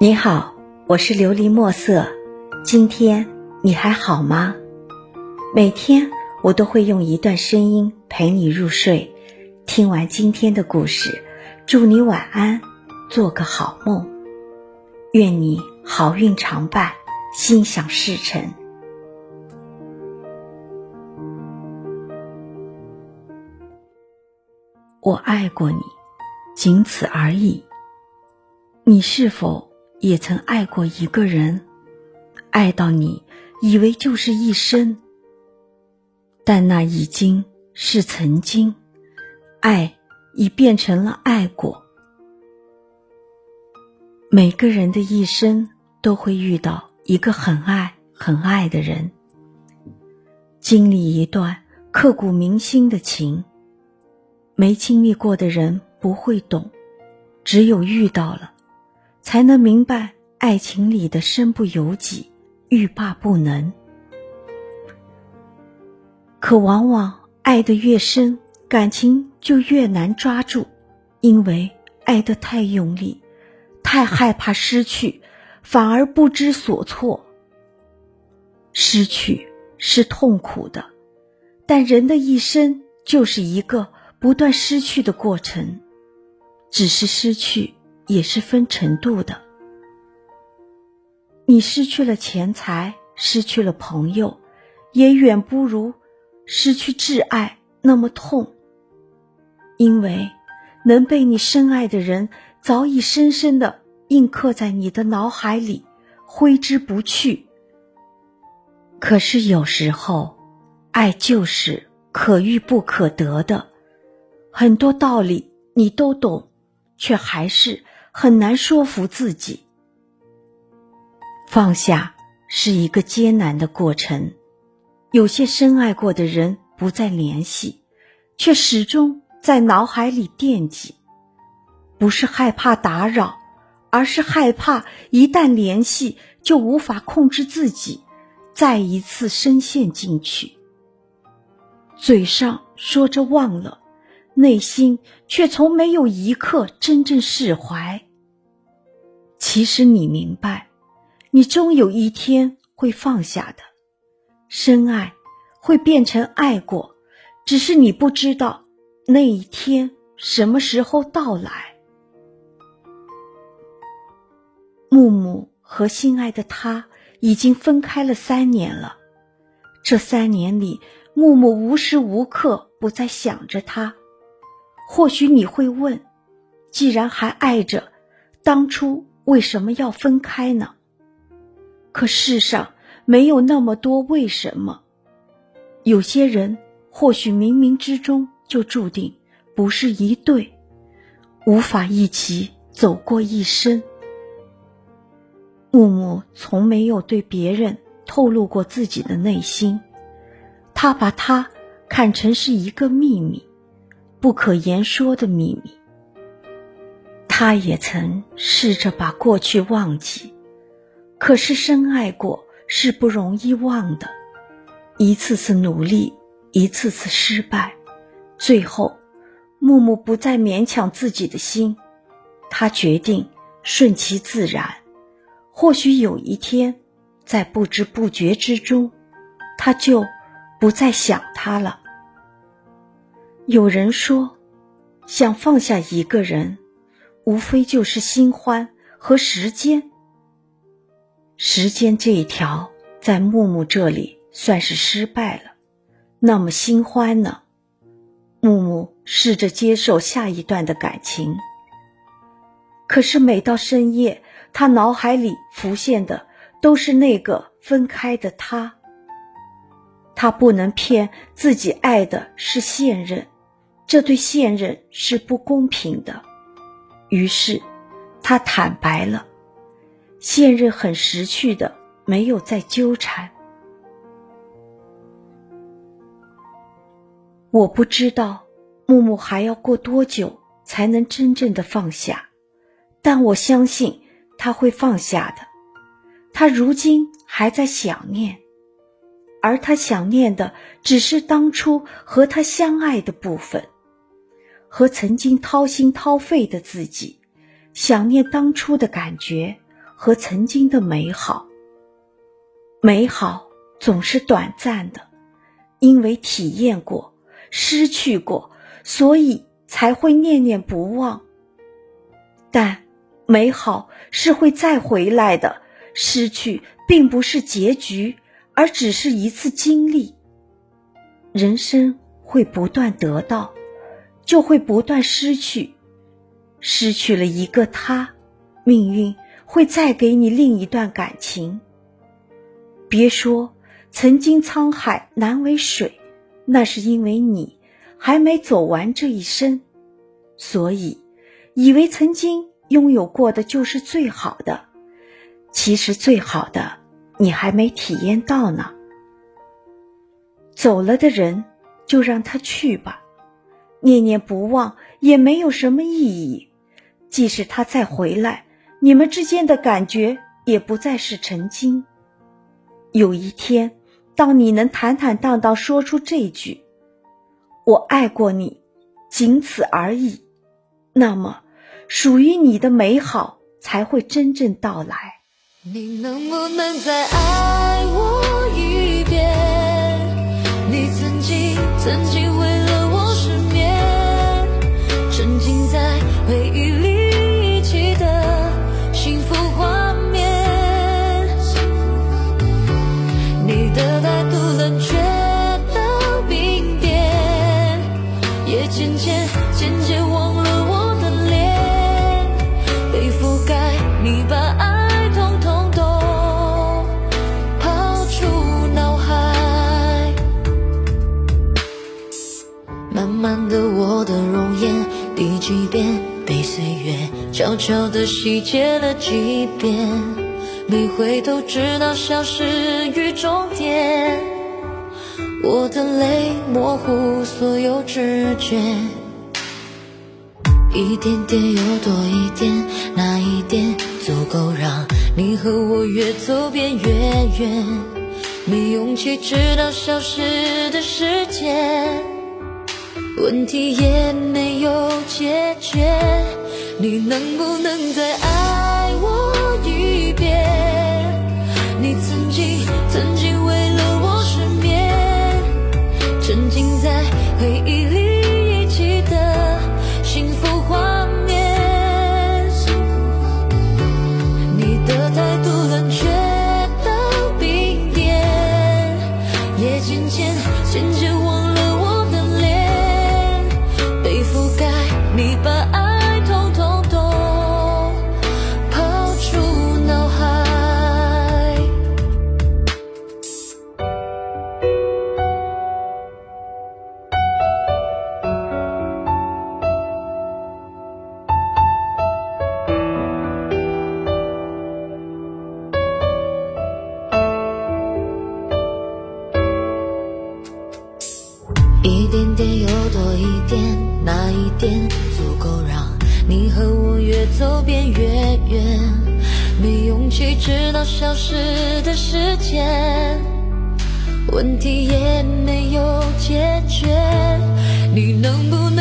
你好，我是琉璃墨色。今天你还好吗？每天我都会用一段声音陪你入睡。听完今天的故事，祝你晚安，做个好梦。愿你好运常伴，心想事成。我爱过你，仅此而已。你是否也曾爱过一个人？爱到你以为就是一生，但那已经是曾经，爱已变成了爱过。每个人的一生都会遇到一个很爱很爱的人，经历一段刻骨铭心的情。没经历过的人不会懂，只有遇到了，才能明白爱情里的身不由己、欲罢不能。可往往爱得越深，感情就越难抓住，因为爱得太用力，太害怕失去，反而不知所措。失去是痛苦的，但人的一生就是一个。不断失去的过程，只是失去也是分程度的。你失去了钱财，失去了朋友，也远不如失去挚爱那么痛。因为能被你深爱的人，早已深深的印刻在你的脑海里，挥之不去。可是有时候，爱就是可遇不可得的。很多道理你都懂，却还是很难说服自己。放下是一个艰难的过程。有些深爱过的人不再联系，却始终在脑海里惦记。不是害怕打扰，而是害怕一旦联系就无法控制自己，再一次深陷进去。嘴上说着忘了。内心却从没有一刻真正释怀。其实你明白，你终有一天会放下的。深爱会变成爱过，只是你不知道那一天什么时候到来。木木和心爱的他已经分开了三年了，这三年里，木木无时无刻不在想着他。或许你会问：既然还爱着，当初为什么要分开呢？可世上没有那么多为什么。有些人或许冥冥之中就注定不是一对，无法一起走过一生。木木从没有对别人透露过自己的内心，他把他看成是一个秘密。不可言说的秘密。他也曾试着把过去忘记，可是深爱过是不容易忘的。一次次努力，一次次失败，最后，木木不再勉强自己的心，他决定顺其自然。或许有一天，在不知不觉之中，他就不再想他了。有人说，想放下一个人，无非就是新欢和时间。时间这一条，在木木这里算是失败了。那么新欢呢？木木试着接受下一段的感情，可是每到深夜，他脑海里浮现的都是那个分开的他。他不能骗自己，爱的是现任。这对现任是不公平的，于是他坦白了，现任很识趣的，没有再纠缠。我不知道木木还要过多久才能真正的放下，但我相信他会放下的。他如今还在想念，而他想念的只是当初和他相爱的部分。和曾经掏心掏肺的自己，想念当初的感觉和曾经的美好。美好总是短暂的，因为体验过、失去过，所以才会念念不忘。但美好是会再回来的，失去并不是结局，而只是一次经历。人生会不断得到，就会不断失去。失去了一个他，命运会再给你另一段感情。别说曾经沧海难为水，那是因为你还没走完这一生，所以以为曾经拥有过的就是最好的，其实最好的你还没体验到呢。走了的人，就让他去吧，念念不忘也没有什么意义。即使他再回来，你们之间的感觉也不再是曾经。有一天，当你能坦坦荡荡说出这句“我爱过你”，仅此而已，那么属于你的美好才会真正到来。你能不能再爱我一遍？你曾经，曾经为悄悄地洗劫了几遍，没回头，直到消失于终点。我的泪模糊所有知觉，一点点又多一点，那一点足够让你和我越走越远。没勇气直到消失的时间。问题也没有解决，你能不能再爱我一遍？你曾经，曾经为了我失眠，沉浸在回忆里点点又多一点，那一点足够让你和我越走越远。没勇气直到消失的时间，问题也没有解决。你能不能